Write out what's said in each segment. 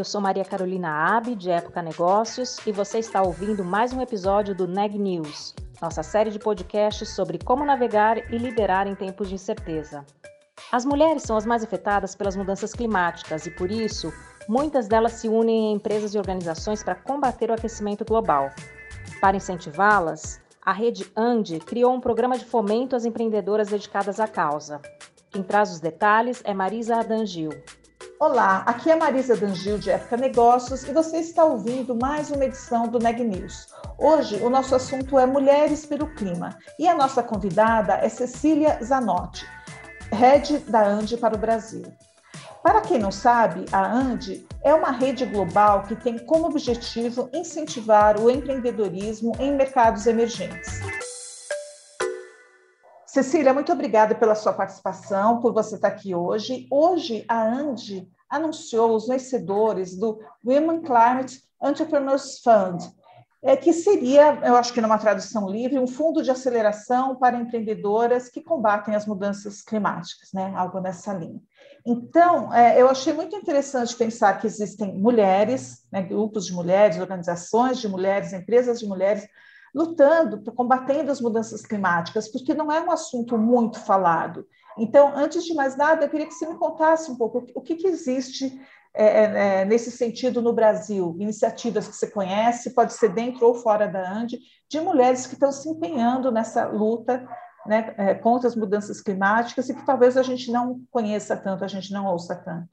eu sou Maria Carolina Abi, de Época Negócios, e você está ouvindo mais um episódio do Neg News, nossa série de podcasts sobre como navegar e liderar em tempos de incerteza. As mulheres são as mais afetadas pelas mudanças climáticas e, por isso, muitas delas se unem em empresas e organizações para combater o aquecimento global. Para incentivá-las, a rede Ande criou um programa de fomento às empreendedoras dedicadas à causa. Quem traz os detalhes é Marisa Adangil. Olá, aqui é Marisa Dangil de Época Negócios e você está ouvindo mais uma edição do Neg News. Hoje o nosso assunto é Mulheres pelo Clima e a nossa convidada é Cecília Zanotti, Head da Ande para o Brasil. Para quem não sabe, a Ande é uma rede global que tem como objetivo incentivar o empreendedorismo em mercados emergentes. Cecília, muito obrigada pela sua participação, por você estar aqui hoje. Hoje, a Andy anunciou os vencedores do Women Climate Entrepreneurs Fund, é, que seria, eu acho que numa tradução livre, um fundo de aceleração para empreendedoras que combatem as mudanças climáticas, né? algo nessa linha. Então, é, eu achei muito interessante pensar que existem mulheres, né, grupos de mulheres, organizações de mulheres, empresas de mulheres, lutando, combatendo as mudanças climáticas, porque não é um assunto muito falado. Então, antes de mais nada, eu queria que você me contasse um pouco o que, que existe é, é, é, nesse sentido no Brasil, iniciativas que você conhece, pode ser dentro ou fora da ANDE, de mulheres que estão se empenhando nessa luta né, é, contra as mudanças climáticas e que talvez a gente não conheça tanto, a gente não ouça tanto.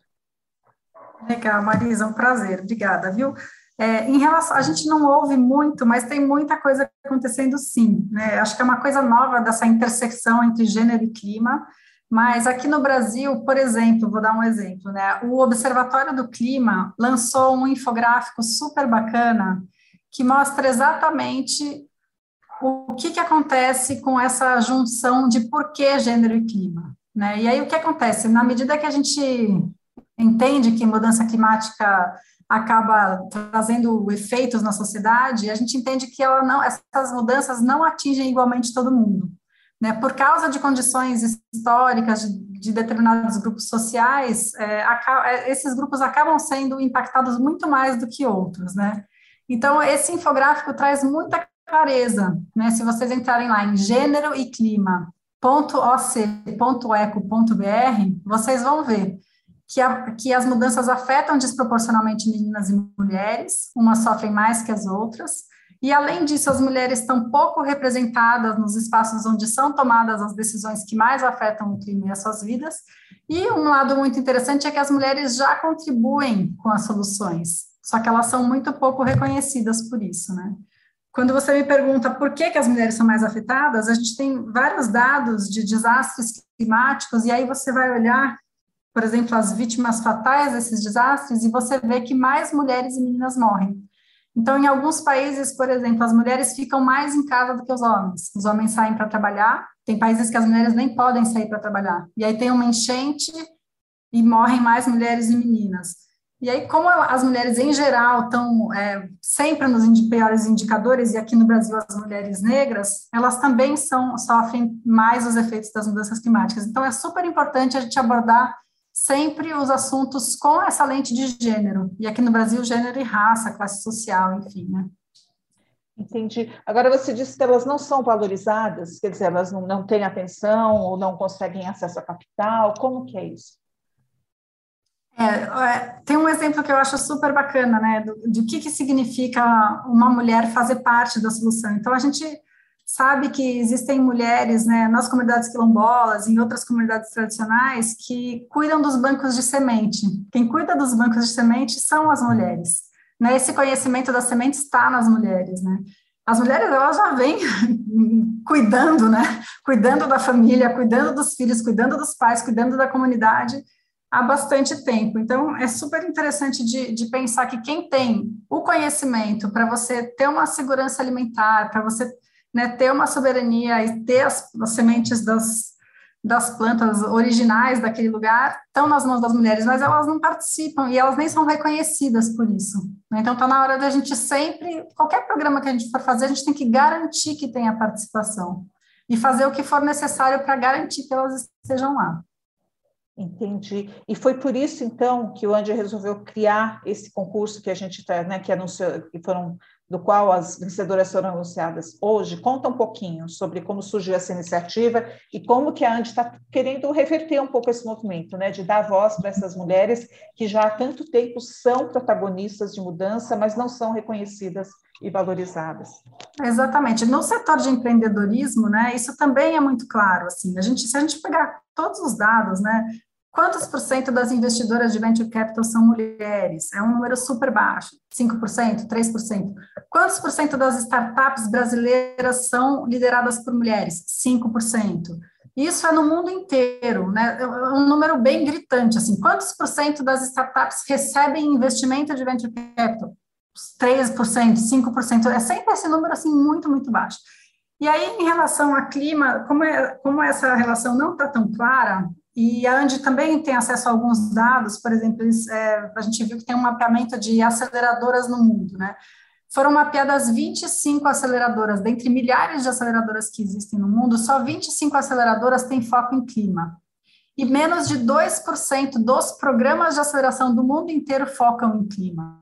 Legal, Marisa, um prazer, obrigada, viu? É, em relação, a gente não ouve muito, mas tem muita coisa acontecendo sim. Né? Acho que é uma coisa nova dessa intersecção entre gênero e clima. Mas aqui no Brasil, por exemplo, vou dar um exemplo, né? O Observatório do Clima lançou um infográfico super bacana que mostra exatamente o que, que acontece com essa junção de porquê gênero e clima. Né? E aí o que acontece? Na medida que a gente entende que mudança climática acaba trazendo efeitos na sociedade, a gente entende que ela não, essas mudanças não atingem igualmente todo mundo. Né? Por causa de condições históricas de, de determinados grupos sociais, é, é, esses grupos acabam sendo impactados muito mais do que outros. Né? Então, esse infográfico traz muita clareza. Né? Se vocês entrarem lá em gênero e clima, .oc.eco.br, vocês vão ver que, a, que as mudanças afetam desproporcionalmente meninas e mulheres, umas sofrem mais que as outras, e além disso, as mulheres estão pouco representadas nos espaços onde são tomadas as decisões que mais afetam o clima e as suas vidas. E um lado muito interessante é que as mulheres já contribuem com as soluções, só que elas são muito pouco reconhecidas por isso, né? Quando você me pergunta por que, que as mulheres são mais afetadas, a gente tem vários dados de desastres climáticos, e aí você vai olhar por exemplo, as vítimas fatais desses desastres, e você vê que mais mulheres e meninas morrem. Então, em alguns países, por exemplo, as mulheres ficam mais em casa do que os homens. Os homens saem para trabalhar, tem países que as mulheres nem podem sair para trabalhar. E aí tem uma enchente e morrem mais mulheres e meninas. E aí, como as mulheres em geral estão é, sempre nos piores indicadores, e aqui no Brasil as mulheres negras, elas também são, sofrem mais os efeitos das mudanças climáticas. Então, é super importante a gente abordar sempre os assuntos com essa lente de gênero. E aqui no Brasil, gênero e raça, classe social, enfim, né? Entendi. Agora, você disse que elas não são valorizadas, quer dizer, elas não, não têm atenção ou não conseguem acesso a capital, como que é isso? É, é, tem um exemplo que eu acho super bacana, né, do, do que, que significa uma mulher fazer parte da solução. Então, a gente sabe que existem mulheres né, nas comunidades quilombolas, em outras comunidades tradicionais, que cuidam dos bancos de semente. Quem cuida dos bancos de semente são as mulheres. Né? Esse conhecimento da semente está nas mulheres. Né? As mulheres elas já vêm cuidando, né? cuidando da família, cuidando dos filhos, cuidando dos pais, cuidando da comunidade há bastante tempo. Então, é super interessante de, de pensar que quem tem o conhecimento para você ter uma segurança alimentar, para você né, ter uma soberania e ter as, as, sementes das, das plantas originais daquele lugar, estão nas mãos das mulheres, mas elas não participam e elas nem são reconhecidas por isso. Né? Então, está na hora da gente sempre, qualquer programa que a gente for fazer, a gente tem que garantir que tenha participação e fazer o que for necessário para garantir que elas estejam lá. Entendi. E foi por isso, então, que o Andy resolveu criar esse concurso que a gente está, né, que anunciou, que foram, do qual as vencedoras foram anunciadas hoje. Conta um pouquinho sobre como surgiu essa iniciativa e como que a Andy está querendo reverter um pouco esse movimento, né, de dar voz para essas mulheres que já há tanto tempo são protagonistas de mudança, mas não são reconhecidas e valorizadas. Exatamente. No setor de empreendedorismo, né, isso também é muito claro. Assim, a gente, se a gente pegar todos os dados, né, Quantos por cento das investidoras de venture capital são mulheres? É um número super baixo, 5%, 3%. Quantos por cento das startups brasileiras são lideradas por mulheres? 5%. Isso é no mundo inteiro, né? É um número bem gritante, assim. Quantos por cento das startups recebem investimento de venture capital? 3%, 5%. É sempre esse número, assim, muito, muito baixo. E aí, em relação ao clima, como, é, como essa relação não está tão clara, e a Andy também tem acesso a alguns dados, por exemplo, é, a gente viu que tem um mapeamento de aceleradoras no mundo, né? Foram mapeadas 25 aceleradoras, dentre milhares de aceleradoras que existem no mundo, só 25 aceleradoras têm foco em clima. E menos de 2% dos programas de aceleração do mundo inteiro focam em clima.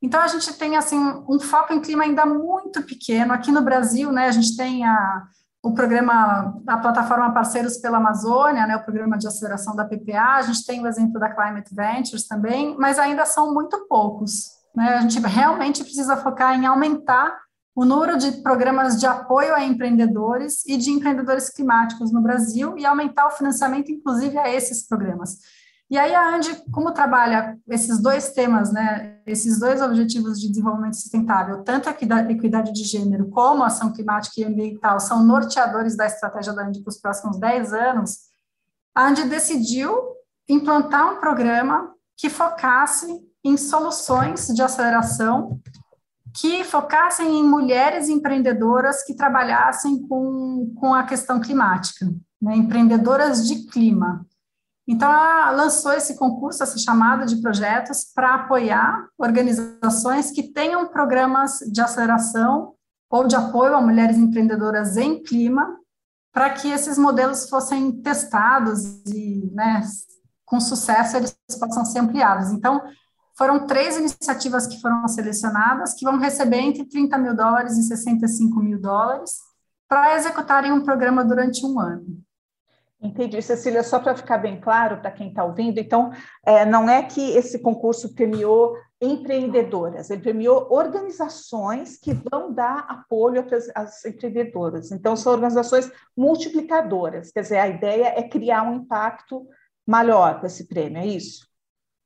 Então, a gente tem, assim, um foco em clima ainda muito pequeno. Aqui no Brasil, né, a gente tem a, o programa, a plataforma Parceiros pela Amazônia, né, o programa de aceleração da PPA, a gente tem o exemplo da Climate Ventures também, mas ainda são muito poucos. Né? A gente realmente precisa focar em aumentar o número de programas de apoio a empreendedores e de empreendedores climáticos no Brasil e aumentar o financiamento, inclusive, a esses programas. E aí a Andy, como trabalha esses dois temas, né, esses dois objetivos de desenvolvimento sustentável, tanto a equidade de gênero como a ação climática e ambiental, são norteadores da estratégia da Andy para os próximos 10 anos, a Andy decidiu implantar um programa que focasse em soluções de aceleração que focassem em mulheres empreendedoras que trabalhassem com, com a questão climática, né, empreendedoras de clima. Então, ela lançou esse concurso, essa chamada de projetos, para apoiar organizações que tenham programas de aceleração ou de apoio a mulheres empreendedoras em clima, para que esses modelos fossem testados e, né, com sucesso, eles possam ser ampliados. Então, foram três iniciativas que foram selecionadas, que vão receber entre 30 mil dólares e 65 mil dólares, para executarem um programa durante um ano. Entendi, Cecília, só para ficar bem claro para quem está ouvindo, então, é, não é que esse concurso premiou empreendedoras, ele premiou organizações que vão dar apoio às empreendedoras. Então, são organizações multiplicadoras, quer dizer, a ideia é criar um impacto maior com esse prêmio, é isso?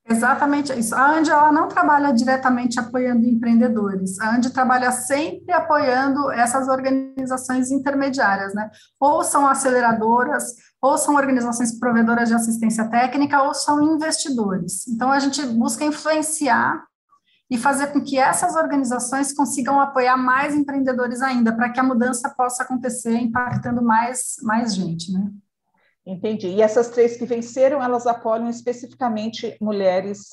Exatamente isso. A Andy ela não trabalha diretamente apoiando empreendedores. A Andy trabalha sempre apoiando essas organizações intermediárias, né? Ou são aceleradoras, ou são organizações provedoras de assistência técnica, ou são investidores. Então a gente busca influenciar e fazer com que essas organizações consigam apoiar mais empreendedores ainda, para que a mudança possa acontecer impactando mais mais gente, né? Entendi. E essas três que venceram, elas apoiam especificamente mulheres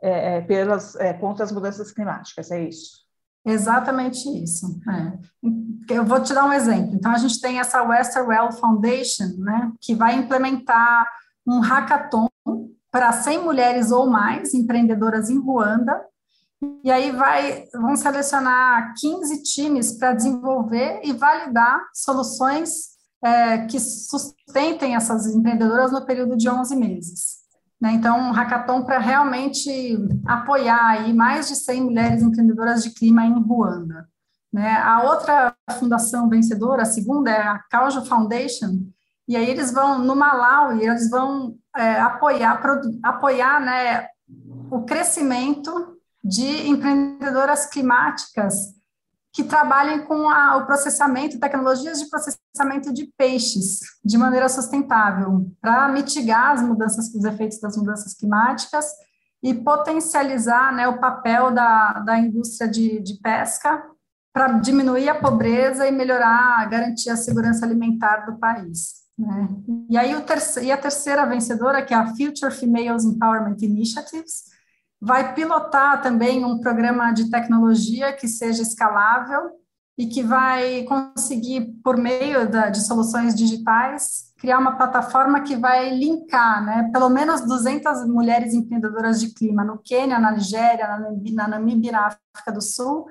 é, é, pelas, é, contra as mudanças climáticas, é isso? Exatamente isso. É. Eu vou te dar um exemplo. Então, a gente tem essa Westerwell Foundation, né, que vai implementar um hackathon para 100 mulheres ou mais empreendedoras em Ruanda, e aí vai, vão selecionar 15 times para desenvolver e validar soluções é, que sustentem essas empreendedoras no período de 11 meses. Né? Então, um hackathon para realmente apoiar aí mais de 100 mulheres empreendedoras de clima em Ruanda. Né? A outra fundação vencedora, a segunda, é a Caujo Foundation, e aí eles vão, no Malawi, eles vão é, apoiar, apoiar né, o crescimento de empreendedoras climáticas que trabalhem com a, o processamento, tecnologias de processamento de peixes de maneira sustentável, para mitigar as mudanças, os efeitos das mudanças climáticas e potencializar né, o papel da, da indústria de, de pesca para diminuir a pobreza e melhorar, garantir a segurança alimentar do país. Né? E aí o terceiro, e a terceira vencedora, que é a Future Females Empowerment Initiatives, vai pilotar também um programa de tecnologia que seja escalável e que vai conseguir, por meio da, de soluções digitais, criar uma plataforma que vai linkar, né, pelo menos 200 mulheres empreendedoras de clima no Quênia, na Nigéria, na Namíbia, na África do Sul,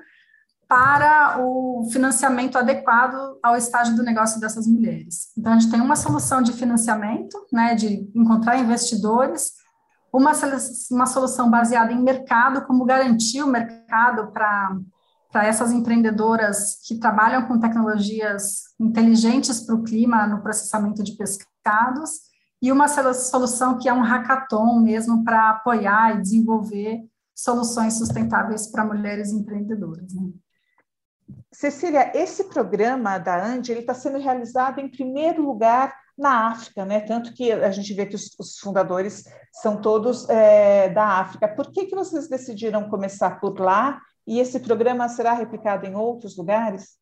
para o financiamento adequado ao estágio do negócio dessas mulheres. Então, a gente tem uma solução de financiamento, né, de encontrar investidores, uma, uma solução baseada em mercado, como garantir o mercado para essas empreendedoras que trabalham com tecnologias inteligentes para o clima no processamento de pescados, e uma solução que é um hackathon mesmo para apoiar e desenvolver soluções sustentáveis para mulheres empreendedoras. Né? Cecília, esse programa da ANDI está sendo realizado em primeiro lugar na África, né? Tanto que a gente vê que os, os fundadores são todos é, da África. Por que, que vocês decidiram começar por lá e esse programa será replicado em outros lugares?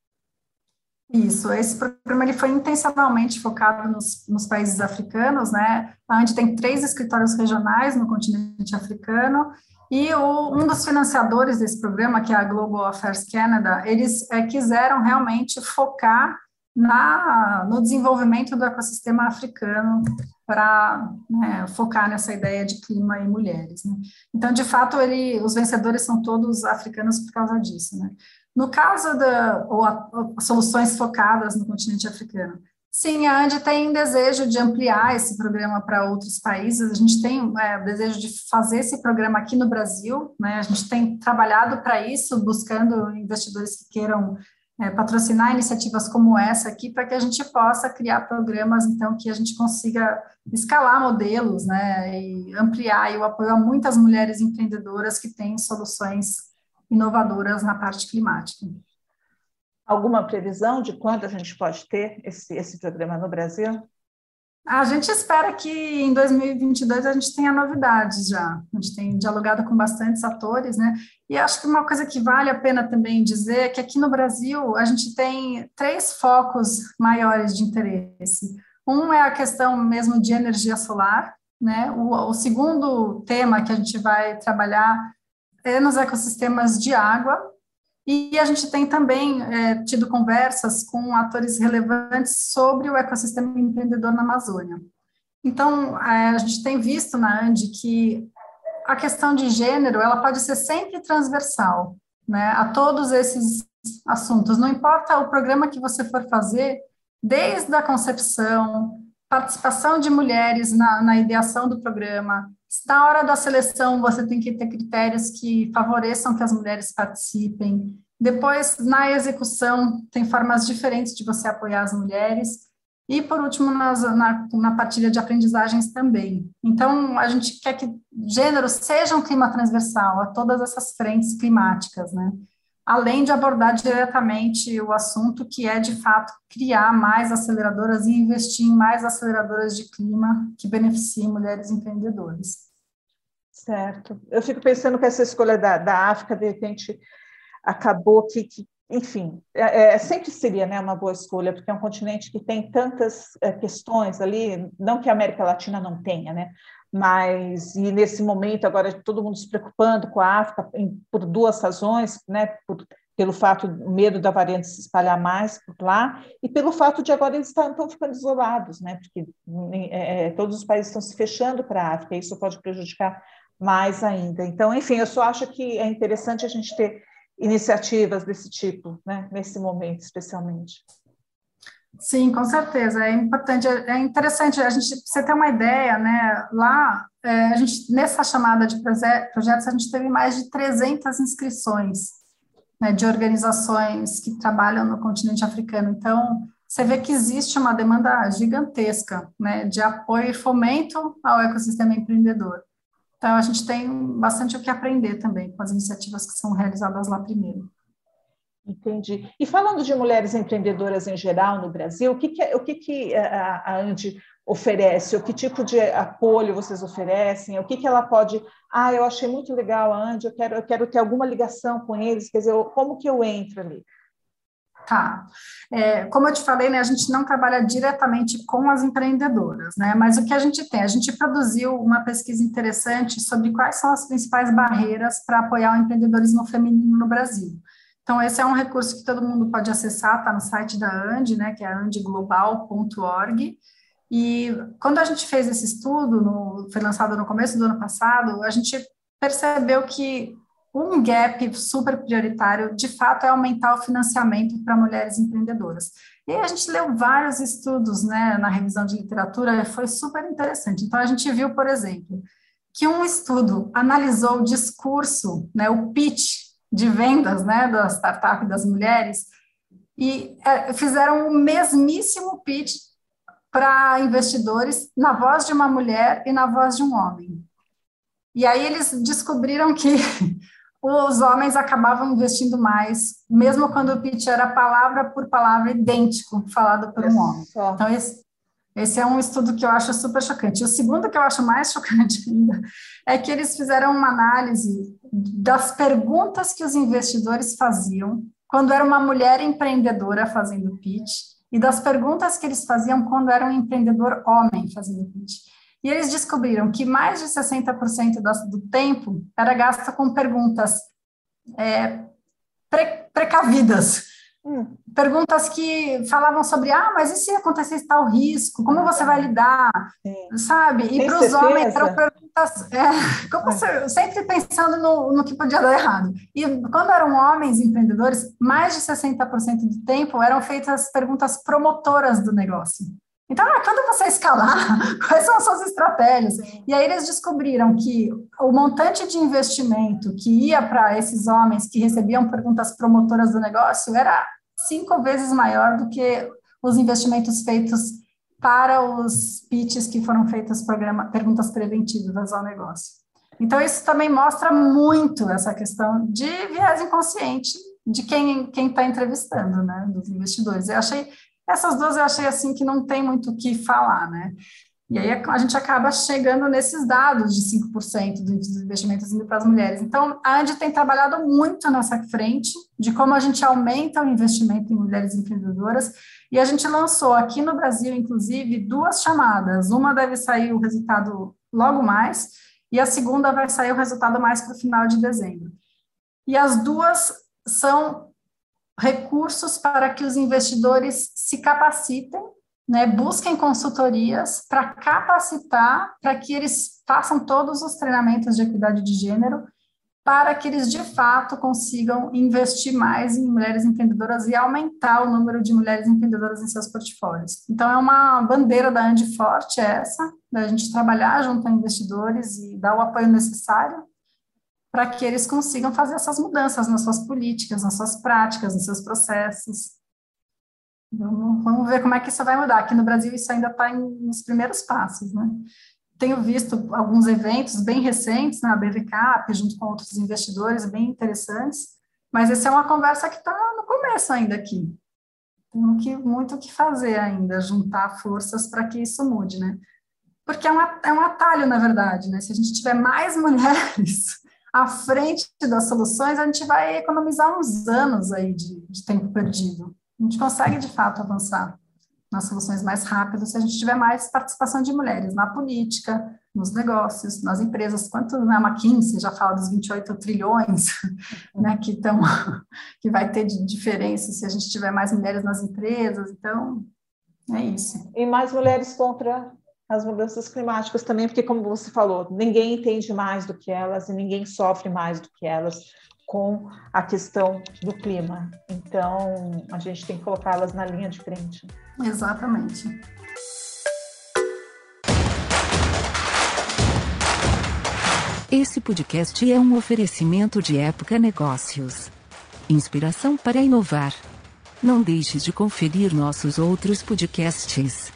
Isso, esse programa ele foi intencionalmente focado nos, nos países africanos, né? Onde tem três escritórios regionais no continente africano e o, um dos financiadores desse programa, que é a Global Affairs Canada, eles é, quiseram realmente focar na, no desenvolvimento do ecossistema africano para né, focar nessa ideia de clima e mulheres. Né? Então, de fato, ele, os vencedores são todos africanos por causa disso. Né? No caso da ou soluções focadas no continente africano, sim, a Andy tem desejo de ampliar esse programa para outros países. A gente tem é, desejo de fazer esse programa aqui no Brasil. Né? A gente tem trabalhado para isso, buscando investidores que queiram é, patrocinar iniciativas como essa aqui para que a gente possa criar programas, então, que a gente consiga escalar modelos, né, e ampliar o apoio a muitas mulheres empreendedoras que têm soluções inovadoras na parte climática. Alguma previsão de quando a gente pode ter esse, esse programa no Brasil? A gente espera que em 2022 a gente tenha novidades já. A gente tem dialogado com bastantes atores, né? E acho que uma coisa que vale a pena também dizer é que aqui no Brasil a gente tem três focos maiores de interesse. Um é a questão mesmo de energia solar, né? O, o segundo tema que a gente vai trabalhar é nos ecossistemas de água, e a gente tem também é, tido conversas com atores relevantes sobre o ecossistema empreendedor na Amazônia. Então, é, a gente tem visto na ANDI que a questão de gênero ela pode ser sempre transversal né, a todos esses assuntos. Não importa o programa que você for fazer, desde a concepção, participação de mulheres na, na ideação do programa, na hora da seleção, você tem que ter critérios que favoreçam que as mulheres participem. Depois, na execução, tem formas diferentes de você apoiar as mulheres. E, por último, nas, na, na partilha de aprendizagens também. Então, a gente quer que gênero seja um clima transversal a todas essas frentes climáticas, né? Além de abordar diretamente o assunto, que é, de fato, criar mais aceleradoras e investir em mais aceleradoras de clima que beneficiem mulheres empreendedoras. Certo. Eu fico pensando que essa escolha da, da África, de repente, acabou que, que enfim, é, é, sempre seria né, uma boa escolha, porque é um continente que tem tantas é, questões ali, não que a América Latina não tenha, né? mas e nesse momento agora todo mundo se preocupando com a África em, por duas razões, né, por, pelo fato medo da variante se espalhar mais por lá e pelo fato de agora eles estão, estão ficando isolados, né, porque é, é, todos os países estão se fechando para a África, e isso pode prejudicar mais ainda. Então, enfim, eu só acho que é interessante a gente ter iniciativas desse tipo, né, nesse momento especialmente. Sim, com certeza, é importante, é interessante, a gente, você ter uma ideia, né, lá, é, a gente, nessa chamada de projetos, a gente teve mais de 300 inscrições, né, de organizações que trabalham no continente africano. Então, você vê que existe uma demanda gigantesca né, de apoio e fomento ao ecossistema empreendedor. Então, a gente tem bastante o que aprender também com as iniciativas que são realizadas lá primeiro. Entendi. E falando de mulheres empreendedoras em geral no Brasil, o que, que, o que, que a, a Andy oferece? O que tipo de apoio vocês oferecem? O que, que ela pode... Ah, eu achei muito legal a Andy, eu quero, eu quero ter alguma ligação com eles, quer dizer, como que eu entro ali? Tá. É, como eu te falei, né, a gente não trabalha diretamente com as empreendedoras, né? Mas o que a gente tem? A gente produziu uma pesquisa interessante sobre quais são as principais barreiras para apoiar o empreendedorismo feminino no Brasil. Então, esse é um recurso que todo mundo pode acessar, está no site da AND, né, que é andglobal.org. E quando a gente fez esse estudo, no, foi lançado no começo do ano passado, a gente percebeu que um gap super prioritário, de fato, é aumentar o financiamento para mulheres empreendedoras. E a gente leu vários estudos né, na revisão de literatura, foi super interessante. Então, a gente viu, por exemplo, que um estudo analisou o discurso, né, o pitch de vendas né, da startup das mulheres, e é, fizeram o mesmíssimo pitch para investidores na voz de uma mulher e na voz de um homem. E aí eles descobriram que os homens acabavam investindo mais, mesmo quando o pitch era palavra por palavra idêntico falado por um homem. Então, esse, esse é um estudo que eu acho super chocante. O segundo que eu acho mais chocante ainda é que eles fizeram uma análise das perguntas que os investidores faziam quando era uma mulher empreendedora fazendo pitch e das perguntas que eles faziam quando era um empreendedor homem fazendo pitch. E eles descobriram que mais de 60% do tempo era gasto com perguntas é, pre, precavidas. Hum. Perguntas que falavam sobre, ah, mas e se acontecer tal risco? Como você vai lidar? Sim. Sabe? E para os homens eram perguntas, é, como você, sempre pensando no, no que podia dar errado. E quando eram homens empreendedores, mais de 60% do tempo eram feitas perguntas promotoras do negócio. Então, ah, quando você escalar, quais são as suas estratégias? E aí eles descobriram que o montante de investimento que ia para esses homens que recebiam perguntas promotoras do negócio era cinco vezes maior do que os investimentos feitos para os pitches que foram feitas perguntas preventivas ao negócio. Então, isso também mostra muito essa questão de viés inconsciente de quem está entrevistando, né, dos investidores. Eu achei essas duas eu achei assim que não tem muito o que falar, né? E aí a gente acaba chegando nesses dados de 5% dos investimentos indo para as mulheres. Então, a Andy tem trabalhado muito nessa frente de como a gente aumenta o investimento em mulheres empreendedoras. E a gente lançou aqui no Brasil, inclusive, duas chamadas. Uma deve sair o resultado logo mais, e a segunda vai sair o resultado mais para o final de dezembro. E as duas são recursos para que os investidores se capacitem, né, busquem consultorias para capacitar, para que eles façam todos os treinamentos de equidade de gênero, para que eles de fato consigam investir mais em mulheres empreendedoras e aumentar o número de mulheres empreendedoras em seus portfólios. Então, é uma bandeira da Andy Forte essa, da gente trabalhar junto a investidores e dar o apoio necessário para que eles consigam fazer essas mudanças nas suas políticas, nas suas práticas, nos seus processos. Vamos, ver como é que isso vai mudar. Aqui no Brasil isso ainda está nos primeiros passos, né? Tenho visto alguns eventos bem recentes na né, BVCAP, junto com outros investidores bem interessantes, mas essa é uma conversa que está no começo ainda aqui. Tem que, muito o que fazer ainda, juntar forças para que isso mude, né? Porque é um, é um atalho, na verdade, né? Se a gente tiver mais mulheres à frente das soluções, a gente vai economizar uns anos aí de, de tempo perdido. A gente consegue, de fato, avançar nas soluções mais rápidas se a gente tiver mais participação de mulheres na política, nos negócios, nas empresas. Quanto na né, McKinsey já fala dos 28 trilhões né, que, tão, que vai ter de diferença se a gente tiver mais mulheres nas empresas. Então, é isso. E mais mulheres contra as mudanças climáticas também, porque, como você falou, ninguém entende mais do que elas e ninguém sofre mais do que elas com a questão do clima. Então, a gente tem que colocá-las na linha de frente. Exatamente. Esse podcast é um oferecimento de Época Negócios. inspiração para inovar. Não deixe de conferir nossos outros podcasts.